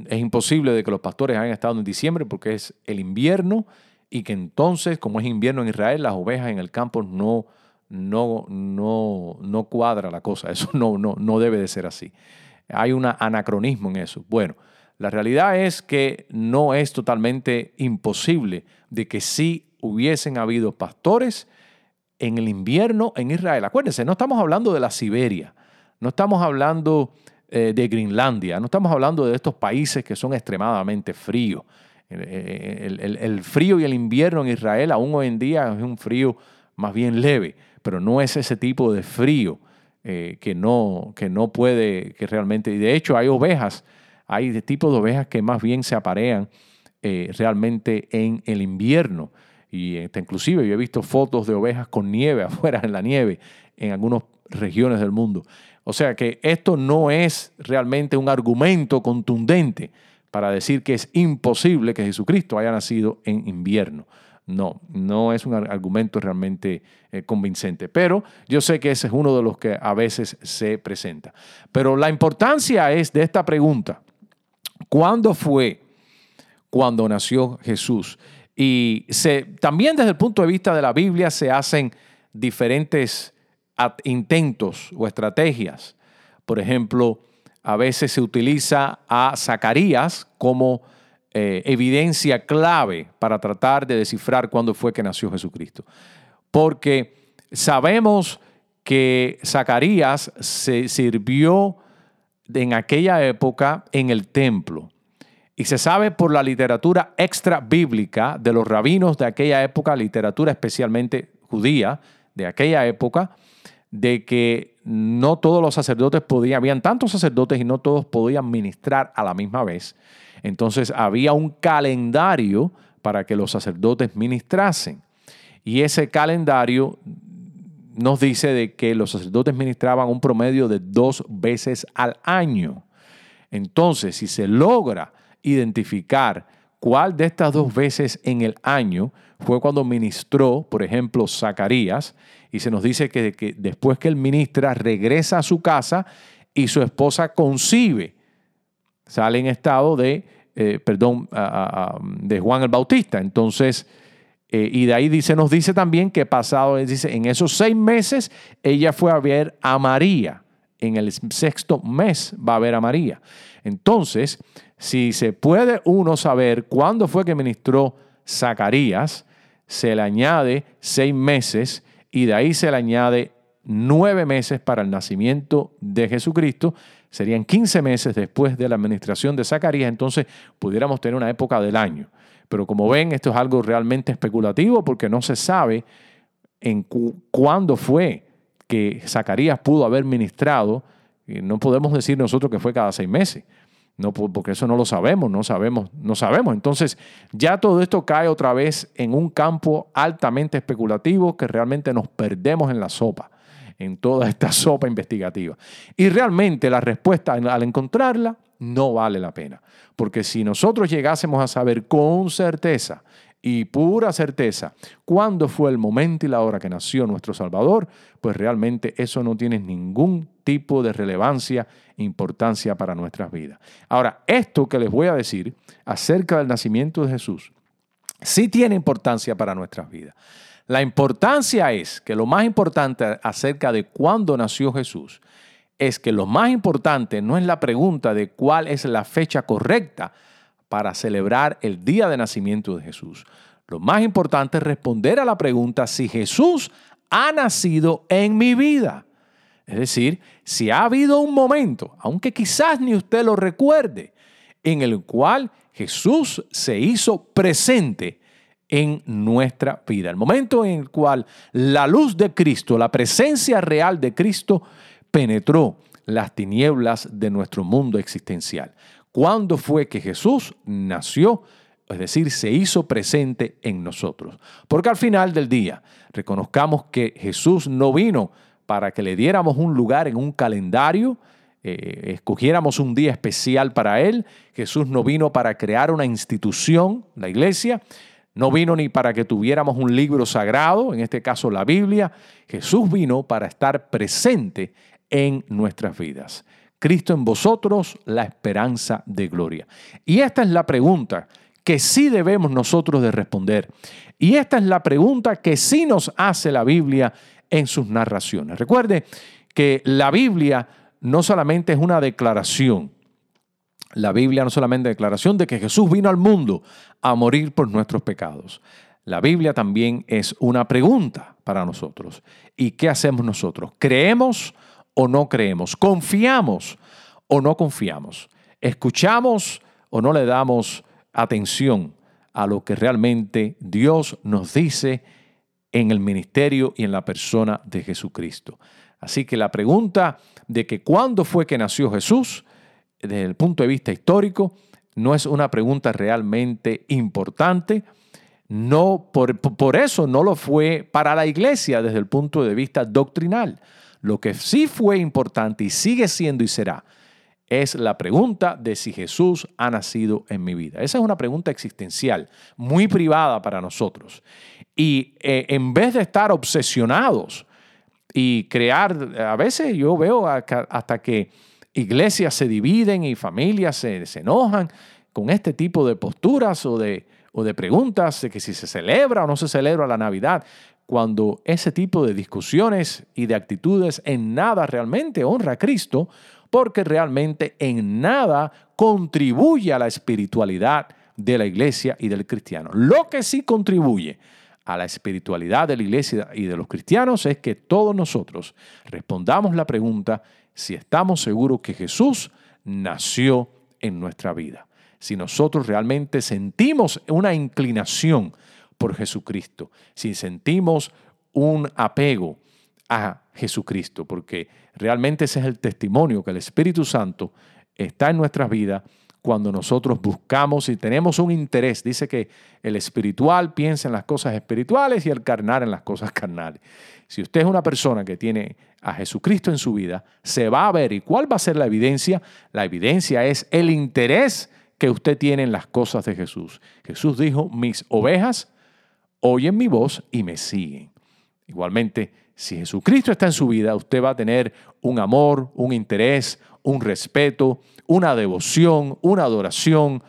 es imposible de que los pastores hayan estado en diciembre porque es el invierno y que entonces, como es invierno en Israel, las ovejas en el campo no no, no, no cuadra la cosa. Eso no, no, no debe de ser así. Hay un anacronismo en eso. Bueno, la realidad es que no es totalmente imposible de que sí hubiesen habido pastores en el invierno en Israel. Acuérdense, no estamos hablando de la Siberia, no estamos hablando eh, de Grinlandia, no estamos hablando de estos países que son extremadamente fríos. El, frío y el invierno en Israel aún hoy en día es un frío más bien leve pero no es ese tipo de frío eh, que, no, que no puede, que realmente, y de hecho hay ovejas, hay de tipo de ovejas que más bien se aparean eh, realmente en el invierno. Y este, inclusive yo he visto fotos de ovejas con nieve afuera en la nieve en algunas regiones del mundo. O sea que esto no es realmente un argumento contundente para decir que es imposible que Jesucristo haya nacido en invierno. No, no es un argumento realmente eh, convincente, pero yo sé que ese es uno de los que a veces se presenta. Pero la importancia es de esta pregunta, ¿cuándo fue cuando nació Jesús? Y también desde el punto de vista de la Biblia se hacen diferentes intentos o estrategias. Por ejemplo, a veces se utiliza a Zacarías como eh, evidencia clave para tratar de descifrar cuándo fue que nació Jesucristo. Porque sabemos que Zacarías se sirvió en aquella época en el templo. Y se sabe por la literatura extra bíblica de los rabinos de aquella época, literatura especialmente judía de aquella época, de que no todos los sacerdotes podían, habían tantos sacerdotes y no todos podían ministrar a la misma vez. Entonces había un calendario para que los sacerdotes ministrasen. Y ese calendario nos dice de que los sacerdotes ministraban un promedio de dos veces al año. Entonces, si se logra identificar cuál de estas dos veces en el año fue cuando ministró, por ejemplo, Zacarías, y se nos dice que, que después que él ministra, regresa a su casa y su esposa concibe sale en estado de, eh, perdón, de Juan el Bautista. Entonces, eh, y de ahí dice, nos dice también que pasado, dice, en esos seis meses ella fue a ver a María. En el sexto mes va a ver a María. Entonces, si se puede uno saber cuándo fue que ministró Zacarías, se le añade seis meses y de ahí se le añade nueve meses para el nacimiento de Jesucristo serían 15 meses después de la administración de Zacarías, entonces pudiéramos tener una época del año. Pero como ven, esto es algo realmente especulativo porque no se sabe en cuándo fue que Zacarías pudo haber ministrado. Y no podemos decir nosotros que fue cada seis meses. No, porque eso no lo sabemos, no sabemos, no sabemos. Entonces, ya todo esto cae otra vez en un campo altamente especulativo que realmente nos perdemos en la sopa en toda esta sopa investigativa. Y realmente la respuesta al encontrarla no vale la pena. Porque si nosotros llegásemos a saber con certeza y pura certeza cuándo fue el momento y la hora que nació nuestro Salvador, pues realmente eso no tiene ningún tipo de relevancia e importancia para nuestras vidas. Ahora, esto que les voy a decir acerca del nacimiento de Jesús, sí tiene importancia para nuestras vidas. La importancia es que lo más importante acerca de cuándo nació Jesús es que lo más importante no es la pregunta de cuál es la fecha correcta para celebrar el día de nacimiento de Jesús. Lo más importante es responder a la pregunta si Jesús ha nacido en mi vida. Es decir, si ha habido un momento, aunque quizás ni usted lo recuerde, en el cual Jesús se hizo presente en nuestra vida. El momento en el cual la luz de Cristo, la presencia real de Cristo, penetró las tinieblas de nuestro mundo existencial. ¿Cuándo fue que Jesús nació? Es decir, se hizo presente en nosotros. Porque al final del día reconozcamos que Jesús no vino para que le diéramos un lugar en un calendario, eh, escogiéramos un día especial para Él. Jesús no vino para crear una institución, la iglesia. No vino ni para que tuviéramos un libro sagrado, en este caso la Biblia. Jesús vino para estar presente en nuestras vidas. Cristo en vosotros, la esperanza de gloria. Y esta es la pregunta que sí debemos nosotros de responder. Y esta es la pregunta que sí nos hace la Biblia en sus narraciones. Recuerde que la Biblia no solamente es una declaración, la Biblia no solamente es declaración de que Jesús vino al mundo a morir por nuestros pecados. La Biblia también es una pregunta para nosotros. ¿Y qué hacemos nosotros? ¿Creemos o no creemos? ¿Confiamos o no confiamos? ¿Escuchamos o no le damos atención a lo que realmente Dios nos dice en el ministerio y en la persona de Jesucristo? Así que la pregunta de que cuándo fue que nació Jesús, desde el punto de vista histórico, no es una pregunta realmente importante. No, por, por, eso no lo fue para la iglesia desde el punto de vista doctrinal. Lo que sí fue importante y sigue siendo y será es la pregunta de si Jesús ha nacido en mi vida. Esa es una pregunta existencial, muy privada para nosotros. Y eh, en vez de estar obsesionados y crear, a veces yo veo hasta que iglesias se dividen y familias se, enojan con este tipo de posturas o de, o de preguntas de que si se celebra o no se celebra la Navidad, cuando ese tipo de discusiones y de actitudes en nada realmente honra a Cristo, porque realmente en nada contribuye a la espiritualidad de la iglesia y del cristiano. Lo que sí contribuye a la espiritualidad de la iglesia y de los cristianos es que todos nosotros respondamos la pregunta si estamos seguros que Jesús nació en nuestra vida. Si nosotros realmente sentimos una inclinación por Jesucristo, si sentimos un apego a Jesucristo, porque realmente ese es el testimonio que el Espíritu Santo está en nuestras vidas cuando nosotros buscamos y tenemos un interés. Dice que el espiritual piensa en las cosas espirituales y el carnal en las cosas carnales. Si usted es una persona que tiene a Jesucristo en su vida, se va a ver. ¿Y cuál va a ser la evidencia? La evidencia es el interés que usted tiene en las cosas de Jesús. Jesús dijo, mis ovejas oyen mi voz y me siguen. Igualmente, si Jesucristo está en su vida, usted va a tener un amor, un interés, un respeto, una devoción, una adoración.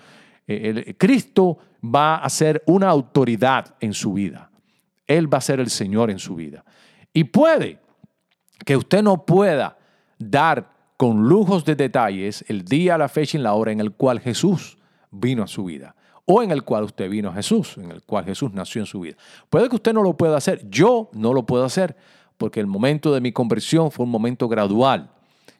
El, Cristo va a ser una autoridad en su vida. Él va a ser el Señor en su vida. Y puede que usted no pueda dar con lujos de detalles el día, la fecha y la hora en el cual Jesús vino a su vida o en el cual usted vino a Jesús, en el cual Jesús nació en su vida. Puede que usted no lo pueda hacer, yo no lo puedo hacer, porque el momento de mi conversión fue un momento gradual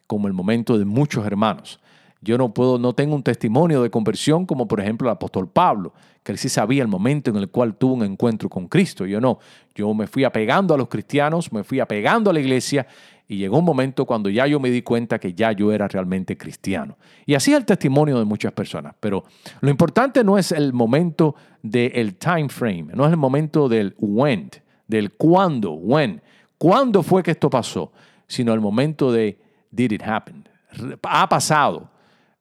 como el momento de muchos hermanos. Yo no puedo, no tengo un testimonio de conversión como por ejemplo el apóstol Pablo, que él sí sabía el momento en el cual tuvo un encuentro con Cristo. Yo no, yo me fui apegando a los cristianos, me fui apegando a la iglesia y llegó un momento cuando ya yo me di cuenta que ya yo era realmente cristiano. Y así es el testimonio de muchas personas. Pero lo importante no es el momento del time frame, no es el momento del when, del cuándo, when, cuándo fue que esto pasó, sino el momento de did it happen? Ha pasado,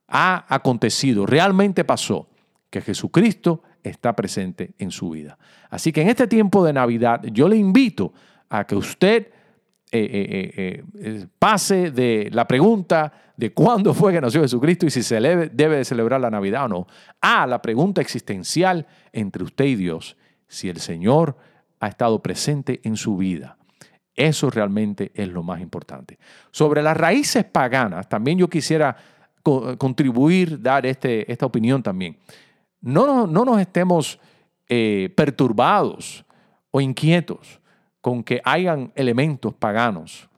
ha acontecido, realmente pasó que Jesucristo está presente en su vida. Así que en este tiempo de Navidad yo le invito a que usted eh, eh, eh, pase de la pregunta de cuándo fue que nació Jesucristo y si se debe, debe de celebrar la Navidad o no, a la pregunta existencial entre usted y Dios, si el Señor ha estado presente en su vida. Eso realmente es lo más importante. Sobre las raíces paganas, también yo quisiera contribuir, dar este, esta opinión también. No, no, nos estemos eh, perturbados o inquietos con que hayan elementos paganos,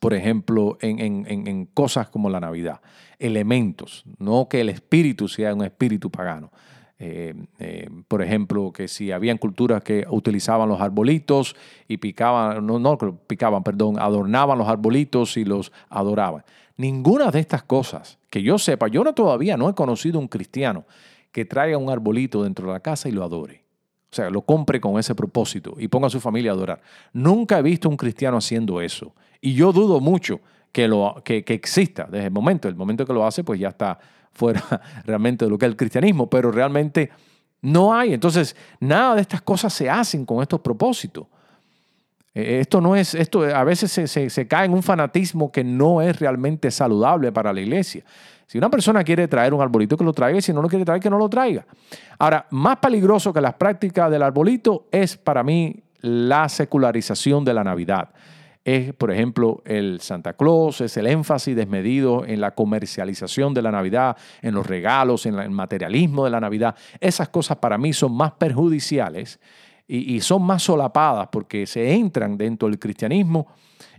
por ejemplo, en, cosas como la Navidad. Elementos, no que el espíritu sea un espíritu pagano. Eh, eh, por ejemplo, que si habían culturas que utilizaban los arbolitos y picaban, no, no picaban, perdón, adornaban los arbolitos y los adoraban. Ninguna de estas cosas que yo sepa, yo no todavía no he conocido un cristiano que traiga un arbolito dentro de la casa y lo adore. O sea, lo compre con ese propósito y ponga a su familia a adorar. Nunca he visto un cristiano haciendo eso. Y yo dudo mucho que, lo, que, que exista desde el momento. El momento que lo hace, pues ya está fuera realmente de lo que es el cristianismo, pero realmente no hay. Entonces, nada de estas cosas se hacen con estos propósitos. Eh, esto no es, esto a veces se, se, cae en un fanatismo que no es realmente saludable para la iglesia. Si una persona quiere traer un arbolito, que lo traiga, y si no lo quiere traer, que no lo traiga. Ahora, más peligroso que las prácticas del arbolito es para mí la secularización de la Navidad. Es, por ejemplo, el Santa Claus, es el énfasis desmedido en la comercialización de la Navidad, en los regalos, en el materialismo de la Navidad. Esas cosas para mí son más perjudiciales y, son más solapadas porque se entran dentro del cristianismo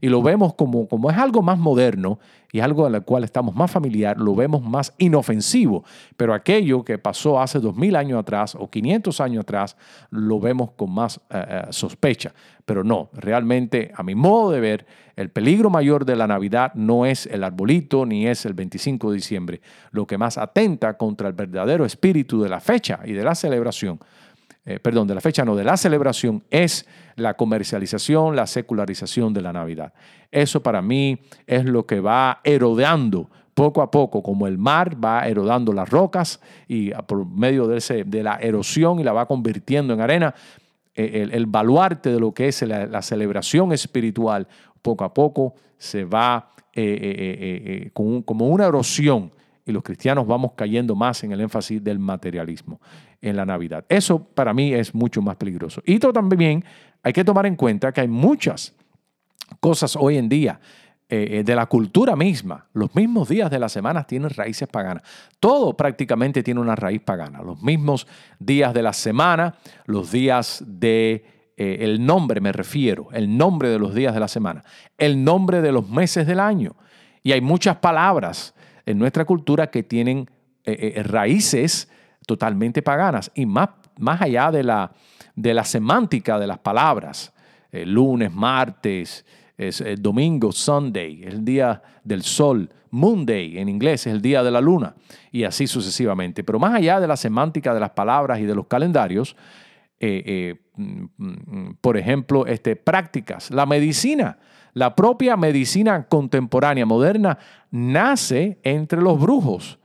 y lo vemos como, como es algo más moderno y algo al cual estamos más familiar, lo vemos más inofensivo. Pero aquello que pasó hace dos mil años atrás o 500 años atrás, lo vemos con más eh, eh, sospecha. Pero no, realmente, a mi modo de ver, el peligro mayor de la Navidad no es el arbolito ni es el 25 de diciembre. Lo que más atenta contra el verdadero espíritu de la fecha y de la celebración eh, perdón, de la fecha, no, de la celebración, es la comercialización, la secularización de la Navidad. Eso para mí es lo que va erodeando poco a poco, como el mar va erodando las rocas y por medio de, ese, la erosión y la va convirtiendo en arena, eh, el, baluarte de lo que es la, celebración espiritual, poco a poco se va eh, como una erosión y los cristianos vamos cayendo más en el énfasis del materialismo en la Navidad. Eso para mí es mucho más peligroso. Y también hay que tomar en cuenta que hay muchas cosas hoy en día eh, eh, de la cultura misma. Los mismos días de la semana tienen raíces paganas. Todo prácticamente tiene una raíz pagana. Los mismos días de la semana, los días de eh, el nombre me refiero, el nombre de los días de la semana, el nombre de los meses del año. Y hay muchas palabras en nuestra cultura que tienen raíces totalmente paganas y más, más allá de la, de la semántica de las palabras. Eh, lunes, martes, es, domingo, Sunday, el día del sol, Monday en inglés es el día de la luna y así sucesivamente. Pero más allá de la semántica de las palabras y de los calendarios, mm, mm, por ejemplo, este, prácticas, la medicina la propia medicina contemporánea moderna nace entre los brujos.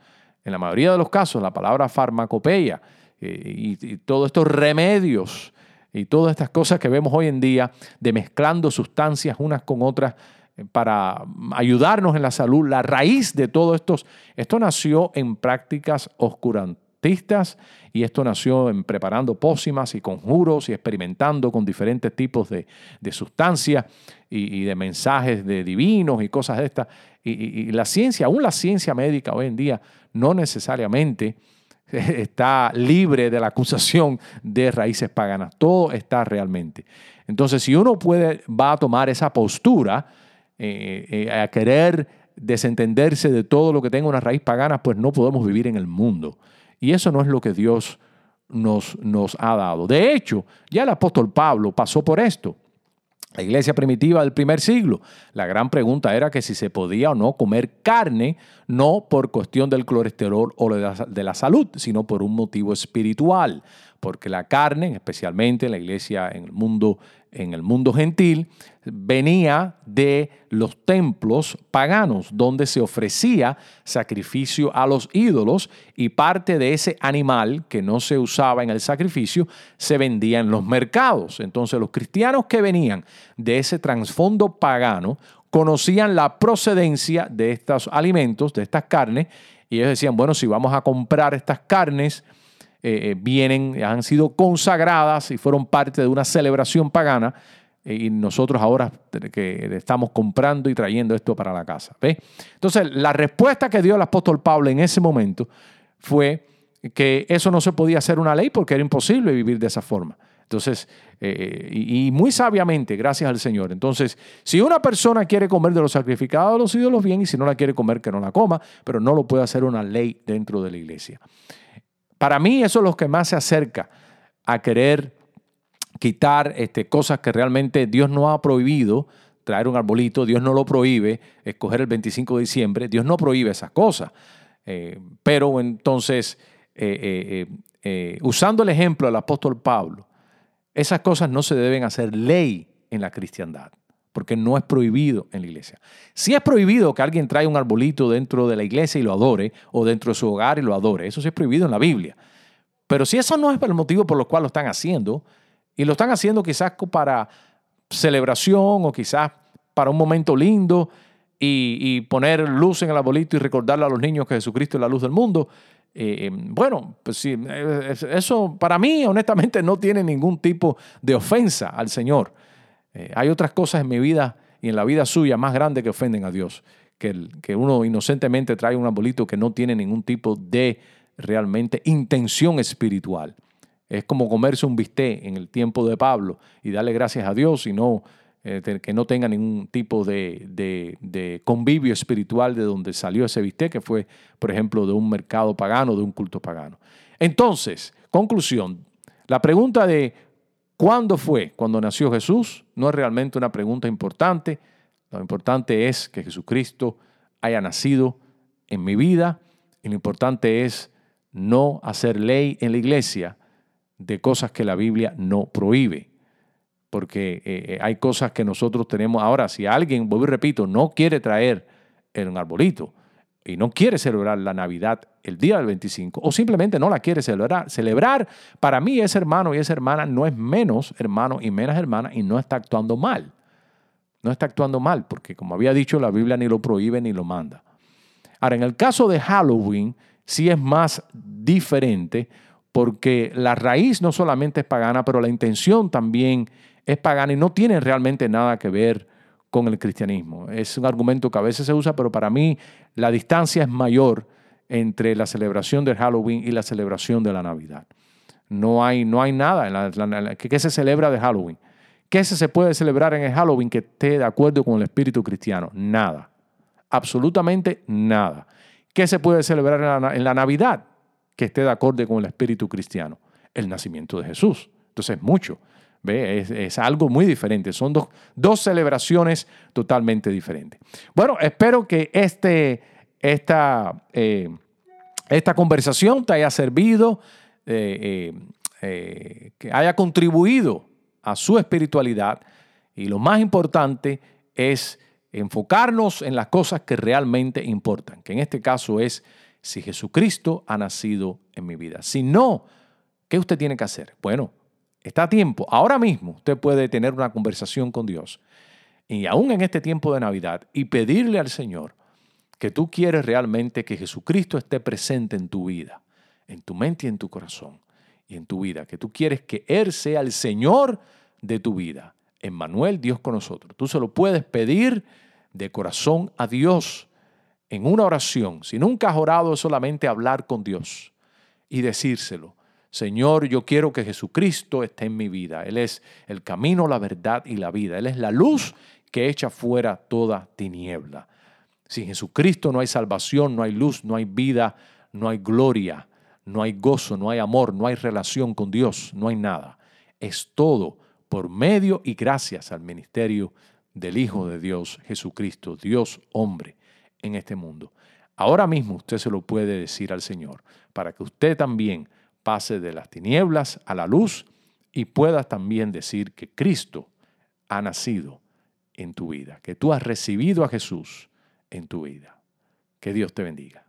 En la mayoría de los casos, la palabra farmacopeia eh, y, todos estos remedios y todas estas cosas que vemos hoy en día de mezclando sustancias unas con otras eh, para ayudarnos en la salud, la raíz de todo esto, esto nació en prácticas oscurantistas y esto nació en preparando pócimas y conjuros y experimentando con diferentes tipos de, sustancias y, de mensajes de divinos y cosas de estas. Y, la ciencia, aún la ciencia médica hoy en día, no necesariamente está libre de la acusación de raíces paganas. Todo está realmente. Entonces, si uno puede, va a tomar esa postura eh, eh, a querer desentenderse de todo lo que tenga una raíz pagana, pues no podemos vivir en el mundo. Y eso no es lo que Dios nos, nos ha dado. De hecho, ya el apóstol Pablo pasó por esto. La iglesia primitiva del primer siglo, la gran pregunta era que si se podía o no comer carne, no por cuestión del colesterol o de la salud, sino por un motivo espiritual. Porque la carne, especialmente en la iglesia en el mundo, en el mundo gentil, venía de los templos paganos, donde se ofrecía sacrificio a los ídolos y parte de ese animal que no se usaba en el sacrificio se vendía en los mercados. Entonces los cristianos que venían de ese trasfondo pagano conocían la procedencia de estos alimentos, de estas carnes, y ellos decían, bueno, si vamos a comprar estas carnes, eh, vienen, han sido consagradas y fueron parte de una celebración pagana y nosotros ahora que estamos comprando y trayendo esto para la casa. Entonces, la respuesta que dio el apóstol Pablo en ese momento fue que eso no se podía hacer una ley porque era imposible vivir de esa forma. Entonces, eh, y, muy sabiamente, gracias al Señor. Entonces, si una persona quiere comer de los sacrificados de los ídolos, bien, y si no la quiere comer, que no la coma, pero no lo puede hacer una ley dentro de la iglesia. Para mí, eso es lo que más se acerca a querer quitar este, cosas que realmente Dios no ha prohibido, traer un arbolito, Dios no lo prohíbe, escoger el 25 de diciembre, Dios no prohíbe esas cosas. Eh, pero entonces, eh, eh, usando el ejemplo del apóstol Pablo, esas cosas no se deben hacer ley en la cristiandad, porque no es prohibido en la iglesia. Si es prohibido que alguien traiga un arbolito dentro de la iglesia y lo adore, o dentro de su hogar y lo adore, eso sí es prohibido en la Biblia. Pero si eso no es el motivo por el cual lo están haciendo, y lo están haciendo quizás para celebración o quizás para un momento lindo y, poner luz en el arbolito y recordarle a los niños que Jesucristo es la luz del mundo. Eh, em, bueno, pues sí, eso para mí honestamente no tiene ningún tipo de ofensa al Señor. Eh, hay otras cosas en mi vida y en la vida suya más grandes que ofenden a Dios. Que, uno inocentemente trae un arbolito que no tiene ningún tipo de realmente intención espiritual. Es como comerse un bistec en el tiempo de Pablo y darle gracias a Dios y no eh, que no tenga ningún tipo de, convivio espiritual de donde salió ese bistec, que fue, por ejemplo, de un mercado pagano, de un culto pagano. Entonces, conclusión, la pregunta de cuándo fue cuando nació Jesús no es realmente una pregunta importante. Lo importante es que Jesucristo haya nacido en mi vida y lo importante es no hacer ley en la iglesia de cosas que la Biblia no prohíbe. Porque eh, eh, hay cosas que nosotros tenemos. Ahora, si alguien, vuelvo y repito, no quiere traer un arbolito y no quiere celebrar la Navidad el día del 25 o simplemente no la quiere celebrar, celebrar para mí ese hermano y esa hermana no es menos hermano y menos hermana y no está actuando mal. No está actuando mal porque como había dicho la Biblia ni lo prohíbe ni lo manda. Ahora, en el caso de Halloween sí es más diferente porque la raíz no solamente es pagana, pero la intención también es pagana y no tiene realmente nada que ver con el cristianismo. Es un argumento que a veces se usa, pero para mí la distancia es mayor entre la celebración del Halloween y la celebración de la Navidad. No hay, no hay nada. En ¿Qué se celebra de Halloween? ¿Qué se puede celebrar en el Halloween que esté de acuerdo con el espíritu cristiano? Nada. Absolutamente nada. ¿Qué se puede celebrar en la Navidad? que esté de acuerdo con el espíritu cristiano, el nacimiento de Jesús. Entonces es mucho. Es, algo muy diferente. Son dos, dos, celebraciones totalmente diferentes. Bueno, espero que este, esta, eh, esta conversación te haya servido, eh, eh, que haya contribuido a su espiritualidad. Y lo más importante es enfocarnos en las cosas que realmente importan, que en este caso es si Jesucristo ha nacido en mi vida. Si no, ¿qué usted tiene que hacer? Bueno, está a tiempo. Ahora mismo usted puede tener una conversación con Dios. Y aún en este tiempo de Navidad y pedirle al Señor que tú quieres realmente que Jesucristo esté presente en tu vida, en tu mente y en tu corazón y en tu vida. Que tú quieres que Él sea el Señor de tu vida. Emmanuel, Dios con nosotros. Tú se lo puedes pedir de corazón a Dios en una oración, si nunca has orado, es solamente hablar con Dios y decírselo. Señor, yo quiero que Jesucristo esté en mi vida. Él es el camino, la verdad y la vida. Él es la luz que echa fuera toda tiniebla. Sin Jesucristo no hay salvación, no hay luz, no hay vida, no hay gloria, no hay gozo, no hay amor, no hay relación con Dios, no hay nada. Es todo por medio y gracias al ministerio del Hijo de Dios, Jesucristo, Dios hombre en este mundo. Ahora mismo usted se lo puede decir al Señor para que usted también pase de las tinieblas a la luz y puedas también decir que Cristo ha nacido en tu vida, que tú has recibido a Jesús en tu vida. Que Dios te bendiga.